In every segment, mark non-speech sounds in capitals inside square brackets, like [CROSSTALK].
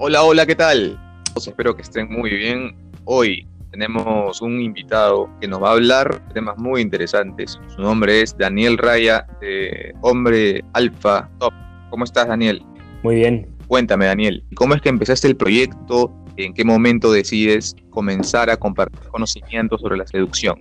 Hola, hola, ¿qué tal? Espero que estén muy bien. Hoy tenemos un invitado que nos va a hablar de temas muy interesantes. Su nombre es Daniel Raya, de Hombre Alfa Top. ¿Cómo estás, Daniel? Muy bien. Cuéntame, Daniel, ¿cómo es que empezaste el proyecto? ¿En qué momento decides comenzar a compartir conocimientos sobre la seducción?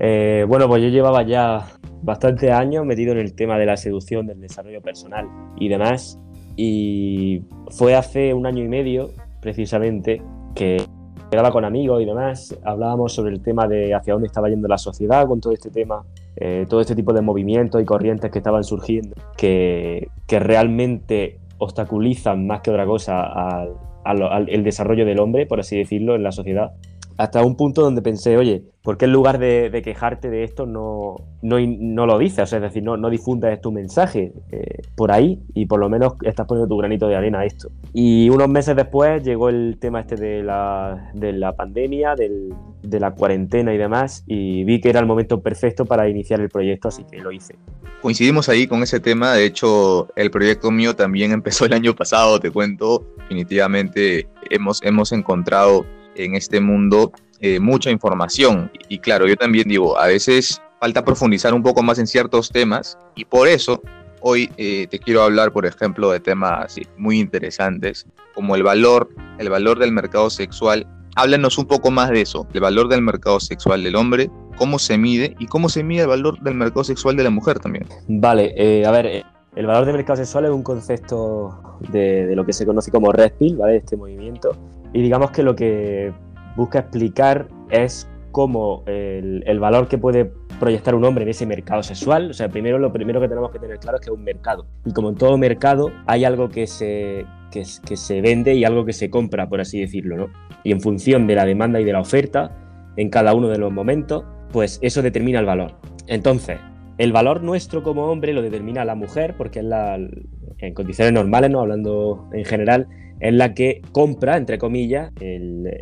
Eh, bueno, pues yo llevaba ya bastante años metido en el tema de la seducción, del desarrollo personal y demás. Y fue hace un año y medio, precisamente, que quedaba con amigos y demás, hablábamos sobre el tema de hacia dónde estaba yendo la sociedad con todo este tema, eh, todo este tipo de movimientos y corrientes que estaban surgiendo, que, que realmente obstaculizan más que otra cosa al, al, el desarrollo del hombre, por así decirlo, en la sociedad. Hasta un punto donde pensé, oye, ¿por qué en lugar de, quejarte de esto no, no, no, lo dices? es decir, no, no difundas tu mensaje eh, por ahí y por lo menos estás poniendo tu granito de arena a esto. Y unos meses después llegó el tema este de la, de la pandemia, del, de la cuarentena y demás, y vi que era el momento perfecto para iniciar el proyecto, así que lo hice. Coincidimos ahí con ese tema, de hecho el proyecto mío también [LAUGHS] empezó el año pasado, te cuento, definitivamente hemos, hemos encontrado en este mundo eh, mucha información. Y, claro, yo también digo, a veces falta profundizar un poco más en ciertos temas y por eso hoy eh, te quiero hablar, por ejemplo, de temas muy interesantes como el valor, el valor del mercado sexual. Háblanos un poco más de eso, el valor del mercado sexual del hombre, cómo se mide y cómo se mide el valor del mercado sexual de la mujer también. Vale, eh, a ver, el valor del mercado sexual es un concepto de, de, lo que se conoce como red pill, ¿vale? Este movimiento. Y digamos que lo que busca explicar es cómo el, el, valor que puede proyectar un hombre en ese mercado sexual. O sea, primero lo primero que tenemos que tener claro es que es un mercado. Y como en todo mercado, hay algo que se, que, que se vende y algo que se compra, por así decirlo, ¿no? Y en función de la demanda y de la oferta, en cada uno de los momentos, pues eso determina el valor. Entonces, el valor nuestro como hombre lo determina la mujer, porque es la, en condiciones normales, no hablando en general, es la que compra, entre comillas,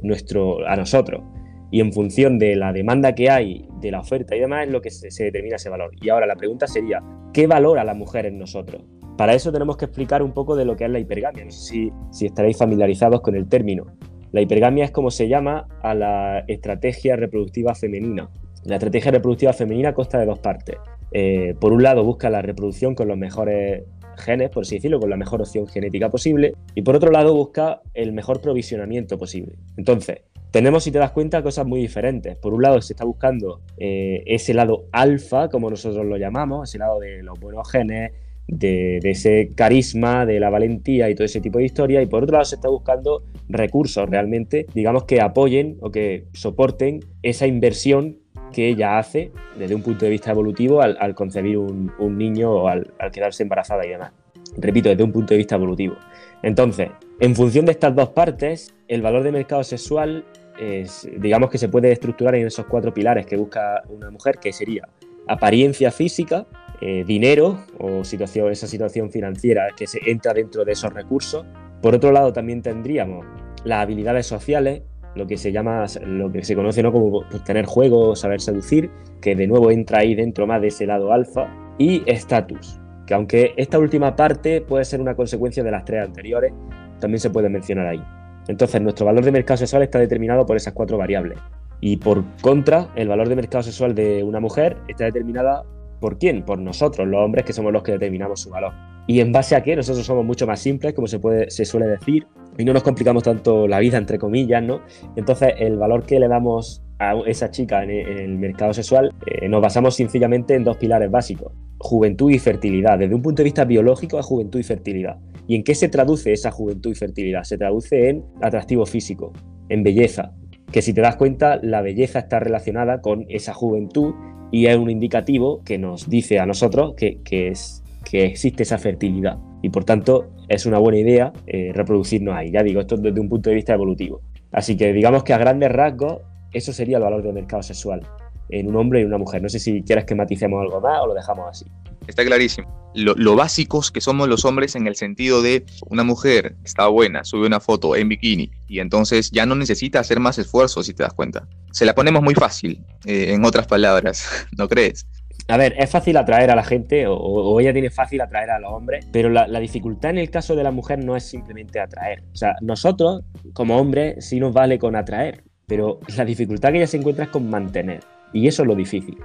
nuestro, a nosotros. Y en función de la demanda que hay, de la oferta y demás, es lo que se, se determina ese valor. Y ahora la pregunta sería, ¿qué valora la mujer en nosotros? Para eso tenemos que explicar un poco de lo que es la hipergamia. No sé si, si estaréis familiarizados con el término. La hipergamia es como se llama a la estrategia reproductiva femenina. La estrategia reproductiva femenina consta de dos partes. Eh, por un lado, busca la reproducción con los mejores genes, por así decirlo, con la mejor opción genética posible, y por otro lado busca el mejor provisionamiento posible. Entonces, tenemos, si te das cuenta, cosas muy diferentes. Por un lado, se está buscando eh, ese lado alfa, como nosotros lo llamamos, ese lado de los buenos genes, de, de, ese carisma, de la valentía y todo ese tipo de historia, y por otro lado se está buscando recursos realmente, digamos, que apoyen o que soporten esa inversión que ella hace desde un punto de vista evolutivo al, concebir un, niño o al, al, quedarse embarazada y demás. Repito, desde un punto de vista evolutivo. Entonces, en función de estas dos partes, el valor de mercado sexual es, digamos que se puede estructurar en esos cuatro pilares que busca una mujer, que sería apariencia física, eh, dinero o situación, esa situación financiera que se entra dentro de esos recursos. Por otro lado, también tendríamos las habilidades sociales, lo que se llama, lo que se conoce ¿no? como pues, tener juego, saber seducir, que de nuevo entra ahí dentro más de ese lado alfa, y estatus, que aunque esta última parte puede ser una consecuencia de las tres anteriores, también se puede mencionar ahí. Entonces, nuestro valor de mercado sexual está determinado por esas cuatro variables. Y por contra, el valor de mercado sexual de una mujer está determinada por quién? Por nosotros, los hombres, que somos los que determinamos su valor. ¿Y en base a qué? Nosotros somos mucho más simples, como se, puede, se suele decir, y no nos complicamos tanto la vida, entre comillas, ¿no? Entonces, el valor que le damos a esa chica en el mercado sexual, eh, nos basamos sencillamente en dos pilares básicos, juventud y fertilidad. Desde un punto de vista biológico, a juventud y fertilidad. ¿Y en qué se traduce esa juventud y fertilidad? Se traduce en atractivo físico, en belleza. Que si te das cuenta, la belleza está relacionada con esa juventud y es un indicativo que nos dice a nosotros que, que, es, que existe esa fertilidad y por tanto es una buena idea eh, reproducirnos ahí. Ya digo, esto desde un punto de vista evolutivo. Así que digamos que a grandes rasgos eso sería el valor del mercado sexual en un hombre y una mujer. No sé si quieres que maticemos algo más o lo dejamos así. Está clarísimo. Lo, lo, básicos que somos los hombres en el sentido de una mujer está buena, sube una foto en bikini y entonces ya no necesita hacer más esfuerzos si te das cuenta. Se la ponemos muy fácil, eh, en otras palabras, [LAUGHS] ¿no crees? A ver, es fácil atraer a la gente o, ella tiene fácil atraer a los hombres, pero la, dificultad en el caso de la mujer no es simplemente atraer. O sea, nosotros como hombres sí nos vale con atraer, pero la dificultad que ella se encuentra es con mantener. Y eso es lo difícil.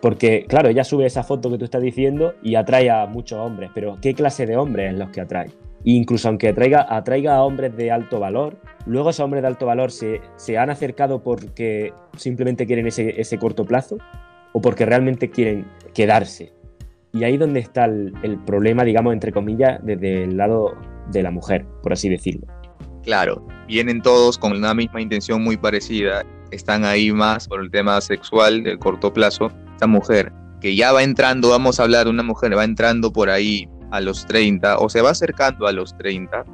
Porque, claro, ella sube esa foto que tú estás diciendo y atrae a muchos hombres, pero ¿qué clase de hombres es los que atrae? Incluso aunque atraiga, atraiga a hombres de alto valor, luego esos hombres de alto valor se, se han acercado porque simplemente quieren ese, ese, corto plazo o porque realmente quieren quedarse. Y ahí donde está el, problema, digamos, entre comillas, desde el lado de la mujer, por así decirlo. Claro, vienen todos con una misma intención muy parecida, están ahí más por el tema sexual del corto plazo. Esta mujer que ya va entrando, vamos a hablar de una mujer, va entrando por ahí a los 30 o se va acercando a los 30,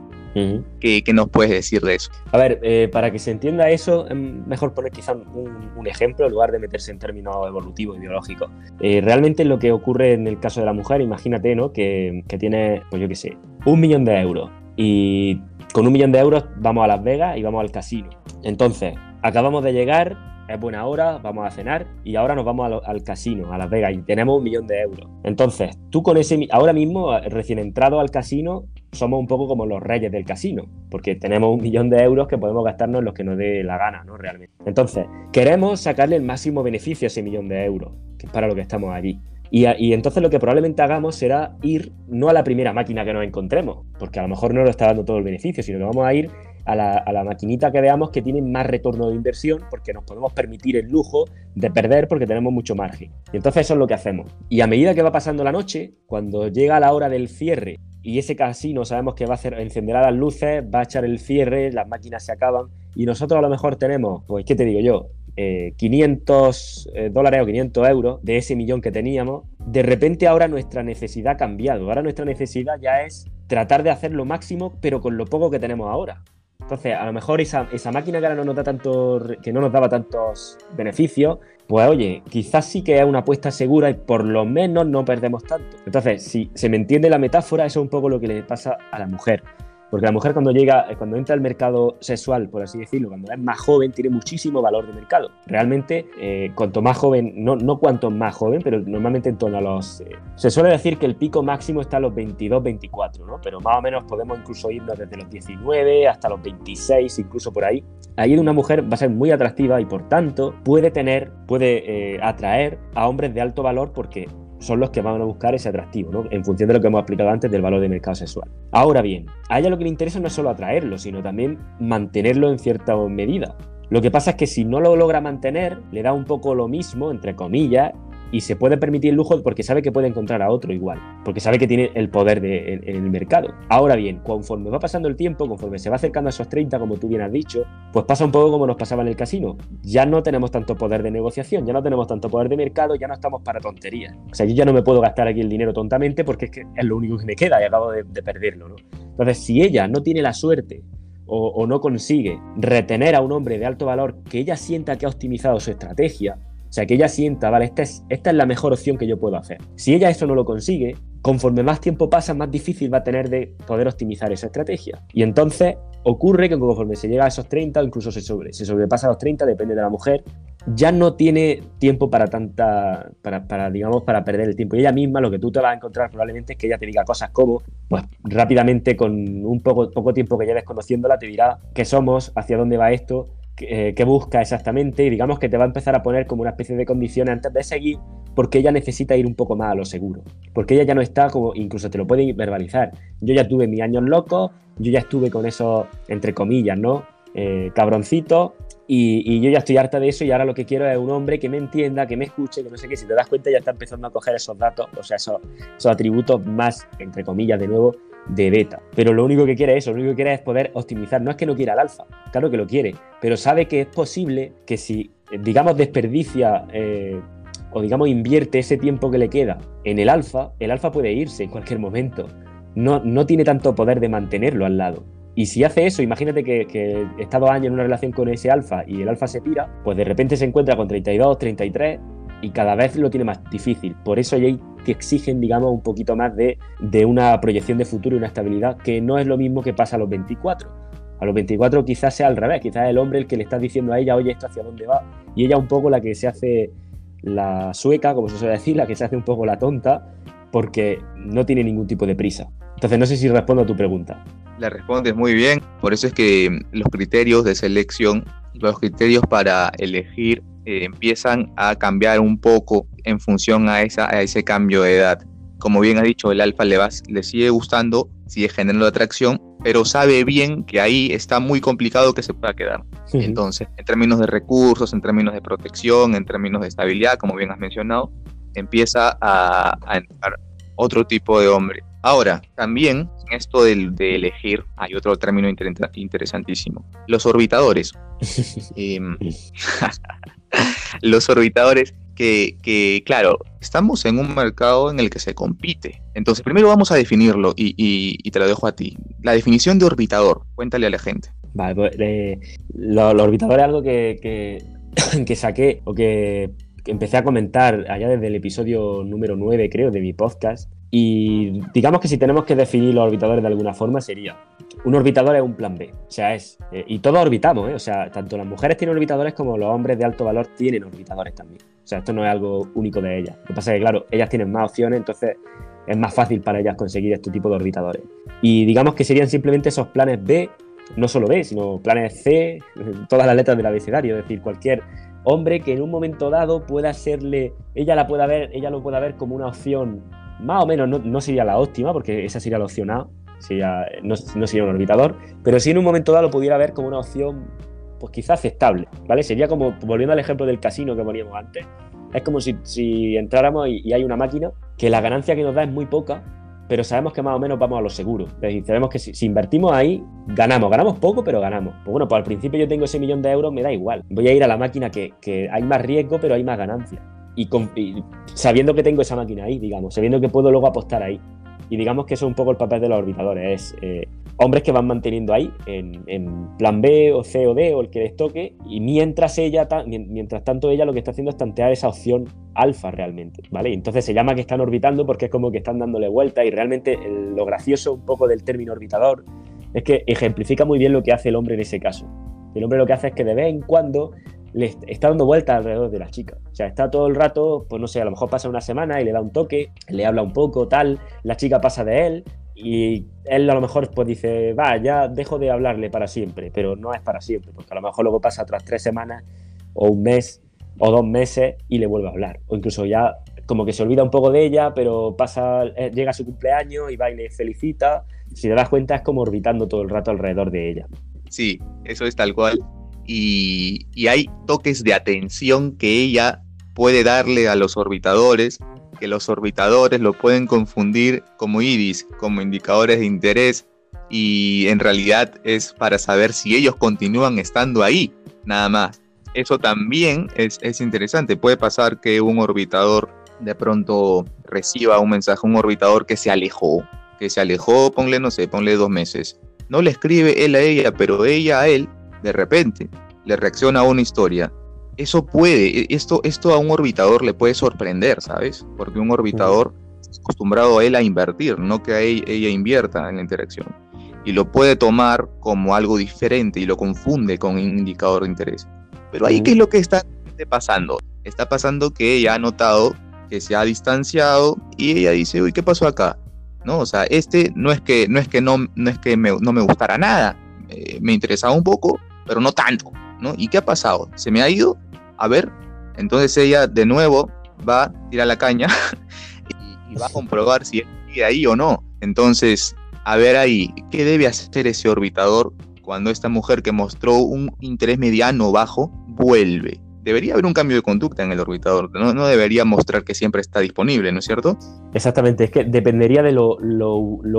¿qué, nos puedes decir de eso? A ver, eh, para que se entienda eso, es mejor poner quizá un, ejemplo en lugar de meterse en términos evolutivos y biológicos. Eh, realmente lo que ocurre en el caso de la mujer, imagínate, ¿no? Que, que tiene, pues yo qué sé, un millón de euros y con un millón de euros vamos a Las Vegas y vamos al casino. Entonces, acabamos de llegar, es buena hora, vamos a cenar y ahora nos vamos al, casino, a Las Vegas y tenemos un millón de euros. Entonces, tú con ese, ahora mismo, recién entrado al casino, somos un poco como los reyes del casino, porque tenemos un millón de euros que podemos gastarnos en los que nos dé la gana, ¿no? Realmente. Entonces, queremos sacarle el máximo beneficio a ese millón de euros, que es para lo que estamos allí. Y, y, entonces lo que probablemente hagamos será ir no a la primera máquina que nos encontremos, porque a lo mejor no nos está dando todo el beneficio, sino que vamos a ir a la, maquinita que veamos que tiene más retorno de inversión porque nos podemos permitir el lujo de perder porque tenemos mucho margen. Y entonces eso es lo que hacemos. Y a medida que va pasando la noche, cuando llega la hora del cierre y ese casino sabemos que va a hacer, encenderá las luces, va a echar el cierre, las máquinas se acaban y nosotros a lo mejor tenemos, pues, ¿qué te digo yo? 500 eh, eh, dólares o 500 euros de ese millón que teníamos, de repente ahora nuestra necesidad ha cambiado. Ahora nuestra necesidad ya es tratar de hacer lo máximo, pero con lo poco que tenemos ahora. Entonces, a lo mejor esa, máquina que ahora no nos da tanto, que no nos daba tantos beneficios, pues oye, quizás sí que es una apuesta segura y por lo menos no perdemos tanto. Entonces, si se me entiende la metáfora, eso es un poco lo que le pasa a la mujer. Porque la mujer cuando llega, eh, cuando entra al mercado sexual, por así decirlo, cuando es más joven, tiene muchísimo valor de mercado. Realmente, eh, cuanto más joven, no, no cuanto más joven, pero normalmente en torno a los... Eh, se suele decir que el pico máximo está a los 22, 24, ¿no? Pero más o menos podemos incluso irnos desde los 19 hasta los 26, incluso por ahí. Ahí una mujer va a ser muy atractiva y por tanto puede tener, puede atraer a hombres de alto valor porque son los que van a buscar ese atractivo, ¿no? En función de lo que hemos explicado antes del valor de mercado sexual. Ahora bien, a ella lo que le interesa no es solo atraerlo, sino también mantenerlo en cierta medida. Lo que pasa es que si no lo logra mantener, le da un poco lo mismo, entre comillas, y se puede permitir el lujo porque sabe que puede encontrar a otro igual, porque sabe que tiene el poder de, en, el mercado. Ahora bien, conforme va pasando el tiempo, conforme se va acercando a esos 30, como tú bien has dicho, pues pasa un poco como nos pasaba en el casino. Ya no tenemos tanto poder de negociación, ya no tenemos tanto poder de mercado, ya no estamos para tonterías. O sea, yo ya no me puedo gastar aquí el dinero tontamente porque es que es lo único que me queda y acabo de, perderlo, ¿no? Entonces, si ella no tiene la suerte o, no consigue retener a un hombre de alto valor que ella sienta que ha optimizado su estrategia, sea, que ella sienta, vale, esta es, esta es la mejor opción que yo puedo hacer. Si ella eso no lo consigue, conforme más tiempo pasa, más difícil va a tener de poder optimizar esa estrategia. Y entonces ocurre que conforme se llega a esos 30 o incluso se, sobre, se sobrepasa a los 30, depende de la mujer, ya no tiene tiempo para tanta, para, para, digamos, para perder el tiempo. Y ella misma lo que tú te vas a encontrar probablemente es que ella te diga cosas como, pues rápidamente con un poco, poco tiempo que lleves conociéndola, te dirá qué somos, hacia dónde va esto, eh, qué, busca exactamente y digamos que te va a empezar a poner como una especie de condiciones antes de seguir porque ella necesita ir un poco más a lo seguro. Porque ella ya no está como, incluso te lo puede verbalizar. Yo ya tuve mis años locos, yo ya estuve con esos, entre comillas, ¿no? Eh, cabroncitos y, yo ya estoy harta de eso y ahora lo que quiero es un hombre que me entienda, que me escuche, que no sé qué. Si te das cuenta ya está empezando a coger esos datos, o sea, esos, esos atributos más, entre comillas, de nuevo, de beta. Pero lo único que quiere es eso, lo único que quiere es poder optimizar. No es que no quiera el alfa, claro que lo quiere, pero sabe que es posible que si, digamos, desperdicia eh, o, digamos, invierte ese tiempo que le queda en el alfa, el alfa puede irse en cualquier momento. No, no tiene tanto poder de mantenerlo al lado. Y si hace eso, imagínate que, que, está dos años en una relación con ese alfa y el alfa se tira, pues de repente se encuentra con 32, 33 y cada vez lo tiene más difícil. Por eso hay que exigen, digamos, un poquito más de, de una proyección de futuro y una estabilidad, que no es lo mismo que pasa a los 24. A los 24 quizás sea al revés, quizás el hombre el que le está diciendo a ella, oye, esto hacia dónde va, y ella un poco la que se hace la sueca, como se suele decir, la que se hace un poco la tonta, porque no tiene ningún tipo de prisa. Entonces no sé si respondo a tu pregunta. La respondes muy bien, por eso es que los criterios de selección, los criterios para elegir eh, empiezan a cambiar un poco en función a, esa, a ese cambio de edad. Como bien ha dicho, el alfa le, va, le sigue gustando, sigue generando atracción, pero sabe bien que ahí está muy complicado que se pueda quedar. Entonces, en términos de recursos, en términos de protección, en términos de estabilidad, como bien has mencionado, empieza a, entrar otro tipo de hombre. Ahora, también en esto de, de elegir, hay otro término interesantísimo, los orbitadores. [LAUGHS] Em, [LAUGHS] los orbitadores que, claro, estamos en un mercado en el que se compite. Entonces, primero vamos a definirlo y, te lo dejo a ti. La definición de orbitador, cuéntale a la gente. Vale, pues eh, lo, orbitador es algo que, [COUGHS] que, saqué o que, que empecé a comentar allá desde el episodio número 9, creo, de mi podcast, y digamos que si tenemos que definir los orbitadores de alguna forma sería, un orbitador es un plan B, o sea, es, eh, y todos orbitamos, ¿eh? o sea, tanto las mujeres tienen orbitadores como los hombres de alto valor tienen orbitadores también. O sea, esto no es algo único de ellas. Lo que pasa es que, claro, ellas tienen más opciones, entonces es más fácil para ellas conseguir este tipo de orbitadores. Y digamos que serían simplemente esos planes B, no solo B, sino planes C, [LAUGHS] todas las letras del abecedario, es decir, cualquier hombre que en un momento dado pueda serle, ella la pueda ver, ella lo pueda ver como una opción más o menos no, sería la óptima, porque esa sería la opción A, no, sería un orbitador, pero si en un momento dado lo pudiera ver como una opción, pues quizá aceptable, ¿vale? Sería como, volviendo al ejemplo del casino que poníamos antes, es como si, entráramos y, hay una máquina que la ganancia que nos da es muy poca, pero sabemos que más o menos vamos a lo seguro. Es decir, sabemos que si, invertimos ahí, ganamos. Ganamos poco, pero ganamos. Pues bueno, pues al principio yo tengo ese millón de euros, me da igual. Voy a ir a la máquina que, que hay más riesgo, pero hay más ganancia y, sabiendo que tengo esa máquina ahí, digamos, sabiendo que puedo luego apostar ahí. Y digamos que eso es un poco el papel de los orbitadores, es eh, hombres que van manteniendo ahí en, plan B o C o D o el que les toque, y mientras ella, mientras tanto ella lo que está haciendo es tantear esa opción alfa realmente, ¿vale? entonces se llama que están orbitando porque es como que están dándole vuelta y realmente lo gracioso un poco del término orbitador es que ejemplifica muy bien lo que hace el hombre en ese caso. El hombre lo que hace es que de vez en cuando le está dando vueltas alrededor de la chica. O sea, está todo el rato, pues no sé, a lo mejor pasa una semana y le da un toque, le habla un poco, tal, la chica pasa de él y él a lo mejor pues dice, va, ya dejo de hablarle para siempre, pero no es para siempre, porque a lo mejor luego pasa otras tres semanas o un mes o dos meses y le vuelve a hablar. O incluso ya como que se olvida un poco de ella, pero pasa, eh, llega su cumpleaños y va y le felicita. Si te das cuenta es como orbitando todo el rato alrededor de ella. Sí, eso es tal cual y, hay toques de atención que ella puede darle a los orbitadores, que los orbitadores lo pueden confundir como iris, como indicadores de interés, y en realidad es para saber si ellos continúan estando ahí, nada más. Eso también es, es interesante. Puede pasar que un orbitador de pronto reciba un mensaje, un orbitador que se alejó, que se alejó, ponle, no sé, ponle dos meses. No le escribe él a ella, pero ella a él de repente le reacciona a una historia, eso puede, e, esto, esto a un orbitador le puede sorprender, ¿sabes? Porque un orbitador está acostumbrado a él a invertir, no que a ella, invierta en la interacción. Y lo puede tomar como algo diferente y lo confunde con un indicador de interés. Pero ahí, ¿qué es lo que está pasando? Está pasando que ella ha notado que se ha distanciado y ella dice, uy, ¿qué pasó acá? ¿No? O sea, este no es que no, es que no, no, es que me, no me gustara nada, eh, me interesaba un poco, pero no tanto, ¿no? ¿Y qué ha pasado? ¿Se me ha ido? A ver, entonces ella de nuevo va a tirar la caña [LAUGHS] y, va a comprobar si sigue ahí o no. Entonces, a ver ahí, ¿qué debe hacer ese orbitador cuando esta mujer que mostró un interés mediano bajo vuelve? Debería haber un cambio de conducta en el orbitador, no, debería mostrar que siempre está disponible, ¿no es cierto? Exactamente, es que dependería de lo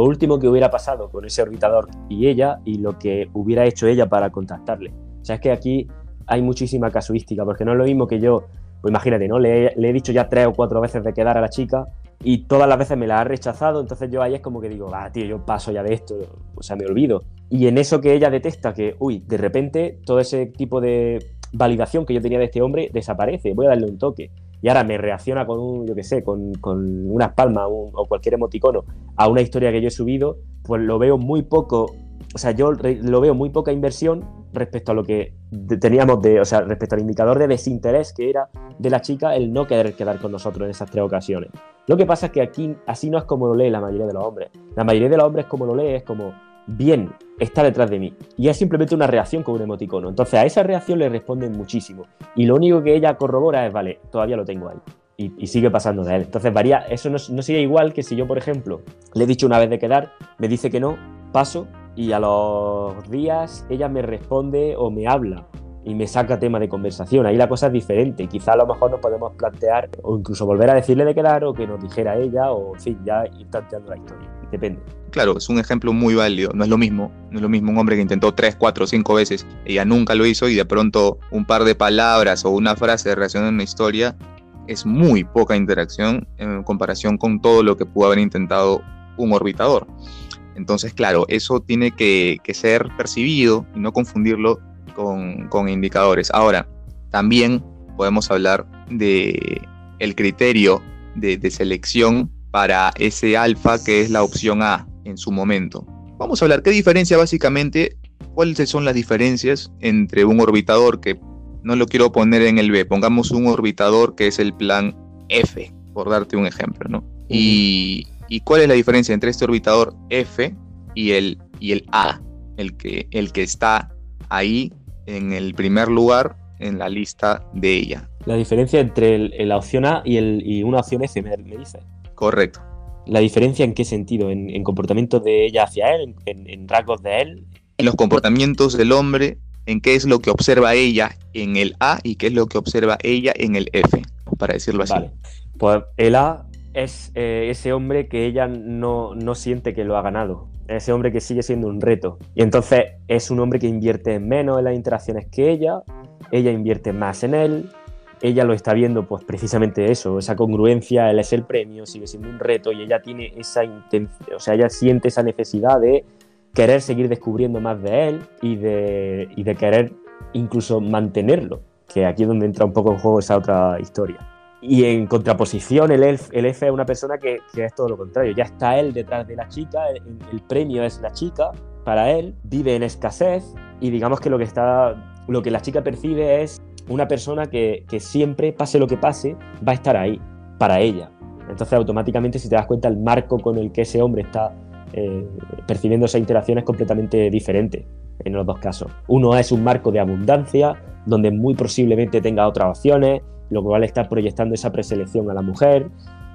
último que hubiera pasado con ese orbitador y ella y lo que hubiera hecho ella para contactarle. O sea, es que aquí hay muchísima casuística, porque no es lo mismo que yo, pues imagínate, ¿no? Le, he dicho ya tres o cuatro veces de quedar a la chica y todas las veces me la ha rechazado, entonces yo ahí es como que digo, ah, tío, yo paso ya de esto, o sea, me olvido. Y en eso que ella detecta que, uy, de repente todo ese tipo de validación que yo tenía de este hombre desaparece, voy a darle un toque. Y ahora me reacciona con un, yo qué sé, con, con unas palmas o cualquier emoticono a una historia que yo he subido, pues lo veo muy poco, o sea, yo lo veo muy poca inversión respecto a lo que teníamos de, o sea, respecto al indicador de desinterés que era de la chica el no querer quedar con nosotros en esas tres ocasiones. Lo que pasa es que aquí así no es como lo lee la mayoría de los hombres. La mayoría de los hombres como lo lee es como, bien, está detrás de mí. Y es simplemente una reacción con un emoticono. Entonces a esa reacción le responden muchísimo. Y lo único que ella corrobora es, vale, todavía lo tengo ahí. Y, sigue pasando de él. Entonces varía, eso no, no sería igual que si yo, por ejemplo, le he dicho una vez de quedar, me dice que no, paso y a los días ella me responde o me habla y me saca tema de conversación. Ahí la cosa es diferente. Quizá a lo mejor nos podemos plantear o incluso volver a decirle de quedar o que nos dijera ella o, en fin, ya ir planteando la historia. Depende. Claro, es un ejemplo muy válido. No es lo mismo. No es lo mismo un hombre que intentó tres, cuatro, cinco veces. Ella nunca lo hizo y de pronto un par de palabras o una frase relacionada en una historia es muy poca interacción en comparación con todo lo que pudo haber intentado un orbitador. Entonces, claro, eso tiene que, ser percibido y no confundirlo con, indicadores. Ahora, también podemos hablar de el criterio de, de selección para ese alfa que es la opción A en su momento. Vamos a hablar qué diferencia básicamente, cuáles son las diferencias entre un orbitador que no lo quiero poner en el B, pongamos un orbitador que es el plan F, por darte un ejemplo, ¿no? Y, ¿Y cuál es la diferencia entre este orbitador F y el, y el A? El que, el que está ahí en el primer lugar en la lista de ella. La diferencia entre la opción A y una opción F, me, dice. Correcto. ¿La diferencia en qué sentido? ¿En, comportamiento de ella hacia él? ¿En, rasgos de él? En los comportamientos del hombre, en qué es lo que observa ella en el A y qué es lo que observa ella en el F, para decirlo así. Vale. Pues el A es eh, ese hombre que ella no, no, siente que lo ha ganado. Ese hombre que sigue siendo un reto. Y entonces es un hombre que invierte menos en las interacciones que ella, ella invierte más en él, ella lo está viendo pues precisamente eso, esa congruencia, él es el premio, sigue siendo un reto y ella tiene esa intención, o sea, ella siente esa necesidad de querer seguir descubriendo más de él y de, y de querer incluso mantenerlo, que aquí es donde entra un poco en juego esa otra historia. Y en contraposición, el, elf, el F es una persona que, es todo lo contrario. Ya está él detrás de la chica, el, premio es la chica para él, vive en escasez y digamos que lo que, está, lo que la chica percibe es una persona que, siempre, pase lo que pase, va a estar ahí para ella. Entonces automáticamente si te das cuenta el marco con el que ese hombre está eh, percibiendo esa interacción es completamente diferente en los dos casos. Uno es un marco de abundancia, donde muy posiblemente tenga otras opciones, lo cual está proyectando esa preselección a la mujer,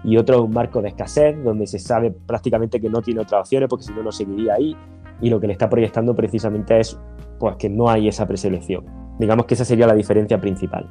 y otro es un marco de escasez, donde se sabe prácticamente que no tiene otras opciones, porque si no, no seguiría ahí, y lo que le está proyectando precisamente es pues, que no hay esa preselección. Digamos que esa sería la diferencia principal.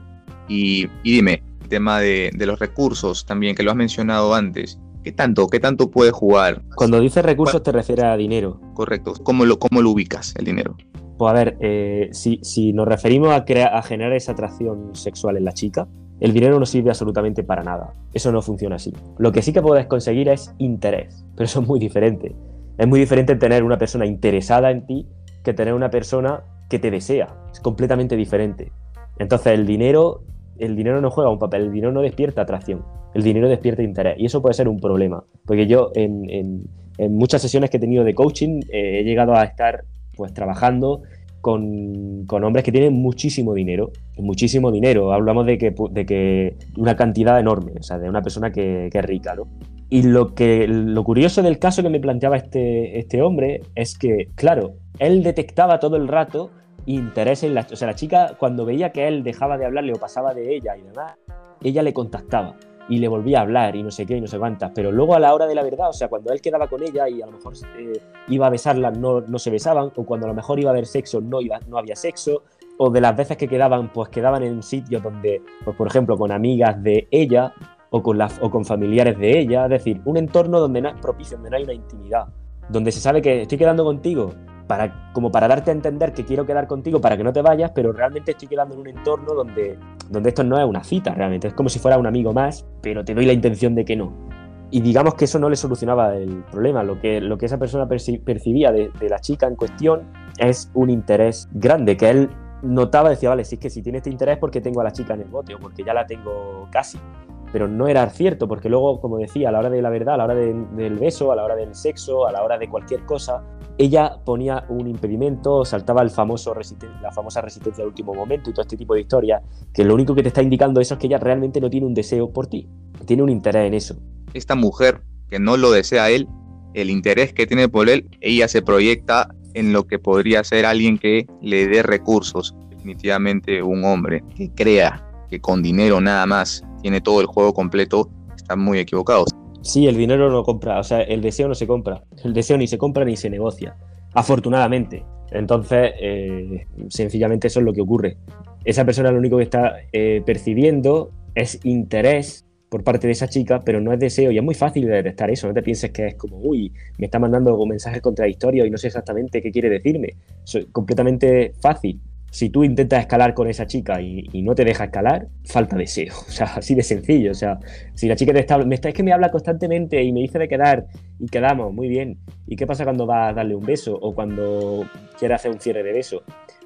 Y, dime, el tema de, los recursos también, que lo has mencionado antes, ¿qué tanto, qué tanto puede jugar? Cuando dices recursos te refieres a dinero. Correcto, ¿cómo lo, cómo lo ubicas el dinero? Pues a ver, eh, si, si, nos referimos a, crear, a generar esa atracción sexual en la chica, el dinero no sirve absolutamente para nada. Eso no funciona así. Lo que sí que puedes conseguir es interés, pero eso es muy diferente. Es muy diferente tener una persona interesada en ti que tener una persona que te desea. Es completamente diferente. Entonces el dinero, el dinero no juega un papel, el dinero no despierta atracción, el dinero despierta interés. Y eso puede ser un problema. Porque yo en, muchas sesiones que he tenido de coaching eh, he llegado a estar pues trabajando con, hombres que tienen muchísimo dinero, muchísimo dinero. Hablamos de que, de que una cantidad enorme, o sea, de una persona que, es rica, ¿no? Y lo, que, lo curioso del caso que me planteaba este, este hombre es que, claro, él detectaba todo el rato interés en la... O sea, la chica cuando veía que él dejaba de hablarle o pasaba de ella y demás, ella le contactaba y le volvía a hablar y no sé qué y no sé cuántas. Pero luego a la hora de la verdad, o sea, cuando él quedaba con ella y a lo mejor eh, iba a besarla, no, no se besaban, o cuando a lo mejor iba a haber sexo, no, iba, no había sexo, o de las veces que quedaban, pues quedaban en sitios donde, pues por ejemplo, con amigas de ella o con, las, o con familiares de ella, es decir, un entorno donde no es propicio, donde no hay una intimidad, donde se sabe que estoy quedando contigo, para, como para darte a entender que quiero quedar contigo para que no te vayas, pero realmente estoy quedando en un entorno donde, donde esto no es una cita realmente, es como si fuera un amigo más, pero te doy la intención de que no. Y digamos que eso no le solucionaba el problema, lo que, lo que esa persona percibía de, la chica en cuestión es un interés grande, que él notaba, decía, vale, si es que si tiene este interés porque tengo a la chica en el bote o porque ya la tengo casi. Pero no era cierto, porque luego, como decía, a la hora de la verdad, a la hora del beso, a la hora del sexo, a la hora de cualquier cosa, ella ponía un impedimento, saltaba el famoso la famosa resistencia al último momento y todo este tipo de historias, que lo único que te está indicando eso es que ella realmente no tiene un deseo por ti, tiene un interés en eso. Esta mujer que no lo desea él, el interés que tiene por él, ella se proyecta en lo que podría ser alguien que le dé recursos, definitivamente un hombre que crea que con dinero nada más tiene todo el juego completo, están muy equivocados. Sí, el dinero no compra, o sea, el deseo no se compra. El deseo ni se compra ni se negocia, afortunadamente. Entonces, eh, sencillamente eso es lo que ocurre. Esa persona lo único que está eh, percibiendo es interés por parte de esa chica, pero no es deseo. Y es muy fácil de detectar eso. No te pienses que es como, uy, me está mandando mensajes contradictorios y no sé exactamente qué quiere decirme. Es completamente fácil si tú intentas escalar con esa chica y, no te deja escalar, falta deseo. [LAUGHS] O sea, así de sencillo. O sea, si la chica te está, me es que me habla constantemente y me dice de quedar y quedamos, muy bien. ¿Y qué pasa cuando va a darle un beso o cuando quiere hacer un cierre de beso?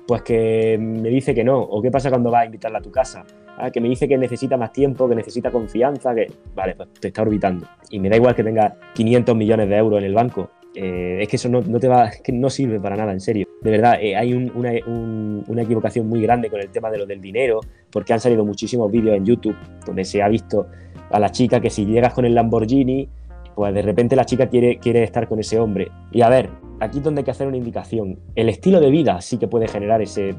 Pues que me dice que no. ¿O qué pasa cuando va a invitarla a tu casa? Ah, que me dice que necesita más tiempo, que necesita confianza, que... Vale, pues te está orbitando. Y me da igual que tenga 500 millones de euros en el banco. Eh, es que eso no, te va, es que no sirve para nada, en serio. De verdad, eh, hay una, equivocación muy grande con el tema de lo del dinero, porque han salido muchísimos vídeos en YouTube donde se ha visto a la chica que si llegas con el Lamborghini, pues de repente la chica quiere, quiere estar con ese hombre. Y a ver, aquí es donde hay que hacer una indicación. El estilo de vida sí que puede generar ese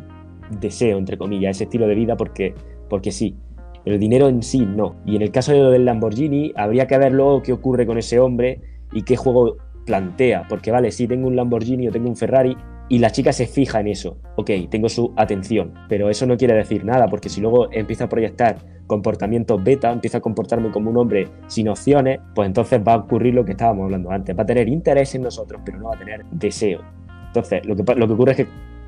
deseo, entre comillas, ese estilo de vida porque, porque sí. El dinero en sí no. Y en el caso de lo del Lamborghini, habría que ver luego qué ocurre con ese hombre y qué juego plantea, porque vale, si tengo un Lamborghini o tengo un Ferrari y la chica se fija en eso, ok, tengo su atención, pero eso no quiere decir nada, porque si luego empieza a proyectar comportamientos beta, empieza a comportarme como un hombre sin opciones, pues entonces va a ocurrir lo que estábamos hablando antes, va a tener interés en nosotros, pero no va a tener deseo. Entonces, lo que, lo que ocurre es que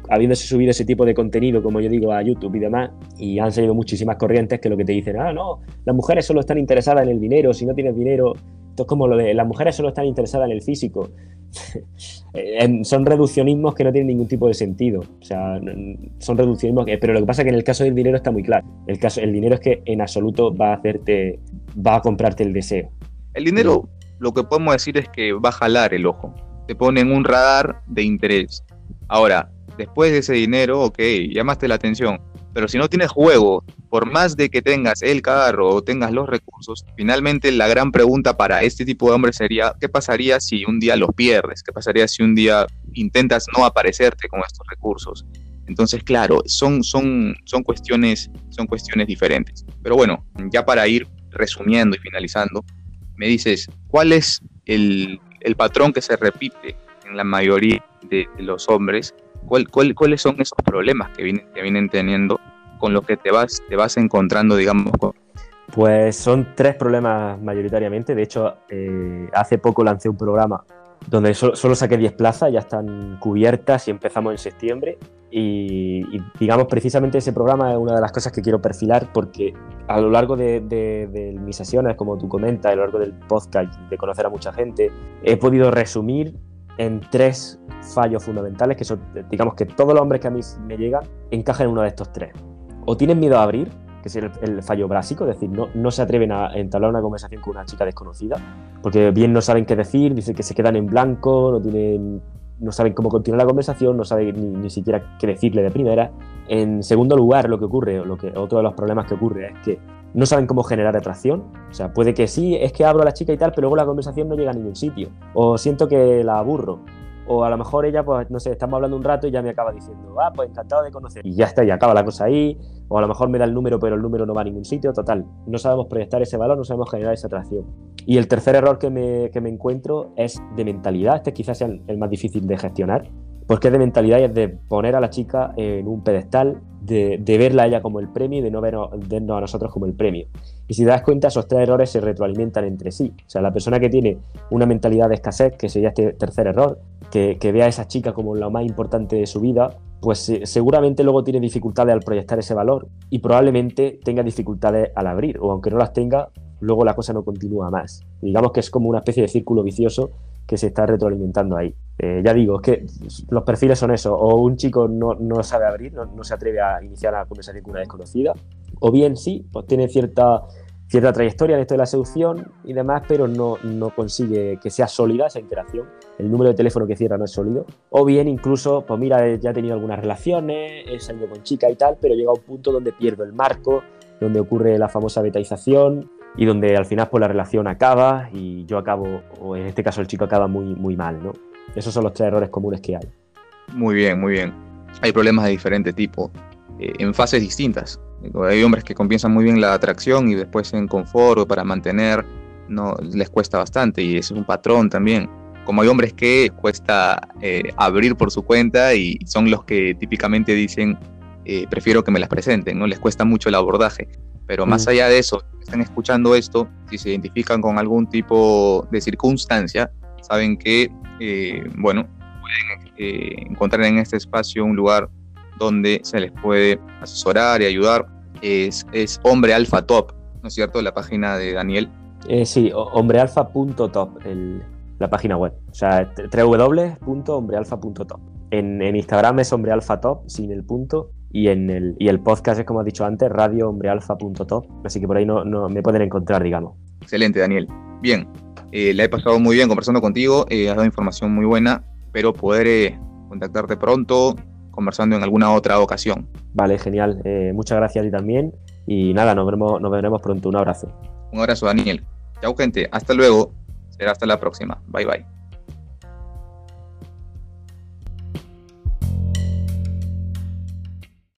habiéndose subido ese tipo de contenido, como yo digo, a YouTube y demás, y han salido muchísimas corrientes que lo que te dicen, ah, no, las mujeres solo están interesadas en el dinero, si no tienes dinero, esto es como lo de las mujeres solo están interesadas en el físico. [LAUGHS] son reduccionismos que no tienen ningún tipo de sentido. O sea, son reduccionismos que, pero lo que pasa es que en el caso del dinero está muy claro. El, caso, el dinero es que en absoluto va a hacerte, va a comprarte el deseo. El dinero, lo que podemos decir es que va a jalar el ojo. Te ponen un radar de interés. Ahora, después de ese dinero, ok, llamaste la atención. Pero si no tienes juego, por más de que tengas el carro o tengas los recursos, finalmente la gran pregunta para este tipo de hombres sería, ¿qué pasaría si un día los pierdes? ¿Qué pasaría si un día intentas no aparecerte con estos recursos? Entonces, claro, son, son, son, cuestiones, son cuestiones diferentes. Pero bueno, ya para ir resumiendo y finalizando, me dices, ¿cuál es el, patrón que se repite en la mayoría de los hombres cuáles son esos problemas que vienen, que vienen teniendo con los que te vas, te vas encontrando, digamos? Pues son tres problemas mayoritariamente. De hecho, eh, hace poco lancé un programa donde solo, saqué 10 plazas, ya están cubiertas y empezamos en septiembre. Y, digamos, precisamente ese programa es una de las cosas que quiero perfilar porque a lo largo de, de mis sesiones, como tú comentas, a lo largo del podcast, de conocer a mucha gente, he podido resumir en tres fallos fundamentales que digamos que todos los hombres que a mí me llegan encajan en uno de estos tres. O tienen miedo a abrir, que es el, fallo básico, es decir, no, no se atreven a entablar una conversación con una chica desconocida, porque bien no saben qué decir, dicen que se quedan en blanco, no tienen no saben cómo continuar la conversación, no saben ni, ni, siquiera qué decirle de primera. En segundo lugar, lo que ocurre, lo otro de los problemas que ocurre es que no saben cómo generar atracción. O sea, puede que sí, es que abro a la chica y tal, pero luego la conversación no llega a ningún sitio. O siento que la aburro. O a lo mejor ella, pues, no sé, estamos hablando un rato y ya me acaba diciendo, ah, pues encantado de conocer. Y ya está, y acaba la cosa ahí. O a lo mejor me da el número, pero el número no va a ningún sitio. Total, no sabemos proyectar ese valor, no sabemos generar esa atracción. Y el tercer error que me, que me encuentro es de mentalidad. Este quizás sea el más difícil de gestionar. Porque es de mentalidad y es de poner a la chica en un pedestal, de, verla a ella como el premio y de no vernos, a nosotros como el premio. Y si das cuenta, esos tres errores se retroalimentan entre sí. O sea, la persona que tiene una mentalidad de escasez, que sería este tercer error, que, que vea a esa chica como lo más importante de su vida, pues seguramente luego tiene dificultades al proyectar ese valor y probablemente tenga dificultades al abrir, o aunque no las tenga, luego la cosa no continúa más. Digamos que es como una especie de círculo vicioso que se está retroalimentando ahí. Eh, ya digo, es que los perfiles son eso, o un chico no, no sabe abrir, no, no, se atreve a iniciar la conversación con una desconocida, o bien sí, pues tiene cierta cierta trayectoria en esto de la seducción y demás, pero no, no consigue que sea sólida esa interacción. El número de teléfono que cierra no es sólido. O bien incluso, pues mira, ya he tenido algunas relaciones, he salido con chica y tal, pero llega a un punto donde pierdo el marco, donde ocurre la famosa betaización y donde al final pues la relación acaba y yo acabo, o en este caso el chico acaba muy, muy mal, ¿no? Esos son los tres errores comunes que hay. Muy bien, muy bien. Hay problemas de diferente tipo, eh, en fases distintas. Hay hombres que comienzan muy bien la atracción y después en confort o para mantener no les cuesta bastante y ese es un patrón también. Como hay hombres que cuesta eh, abrir por su cuenta y son los que típicamente dicen eh, prefiero que me las presenten, no les cuesta mucho el abordaje. Pero más mm. allá de eso, están escuchando esto, si se identifican con algún tipo de circunstancia, saben que, eh, bueno, pueden encontrar en este espacio un lugar donde se les puede asesorar y ayudar. Es, es Hombre Alfa Top, ¿no es cierto? La página de Daniel. Eh, sí, hombrealfa.top, la página web. O sea, www.hombrealfa.top. En, en Instagram es hombrealfatop sin el punto y en el, y el podcast es como has dicho antes, radiohombrealfa.top. Así que por ahí no, no, me pueden encontrar, digamos. Excelente, Daniel. Bien, eh, la he pasado muy bien conversando contigo, eh, has dado información muy buena, pero poder contactarte pronto, conversando en alguna otra ocasión. Vale, genial. Eh, muchas gracias a ti también. Y nada, nos veremos, nos veremos pronto. Un abrazo. Un abrazo, Daniel. Chao, gente. Hasta luego. Será hasta la próxima. Bye, bye.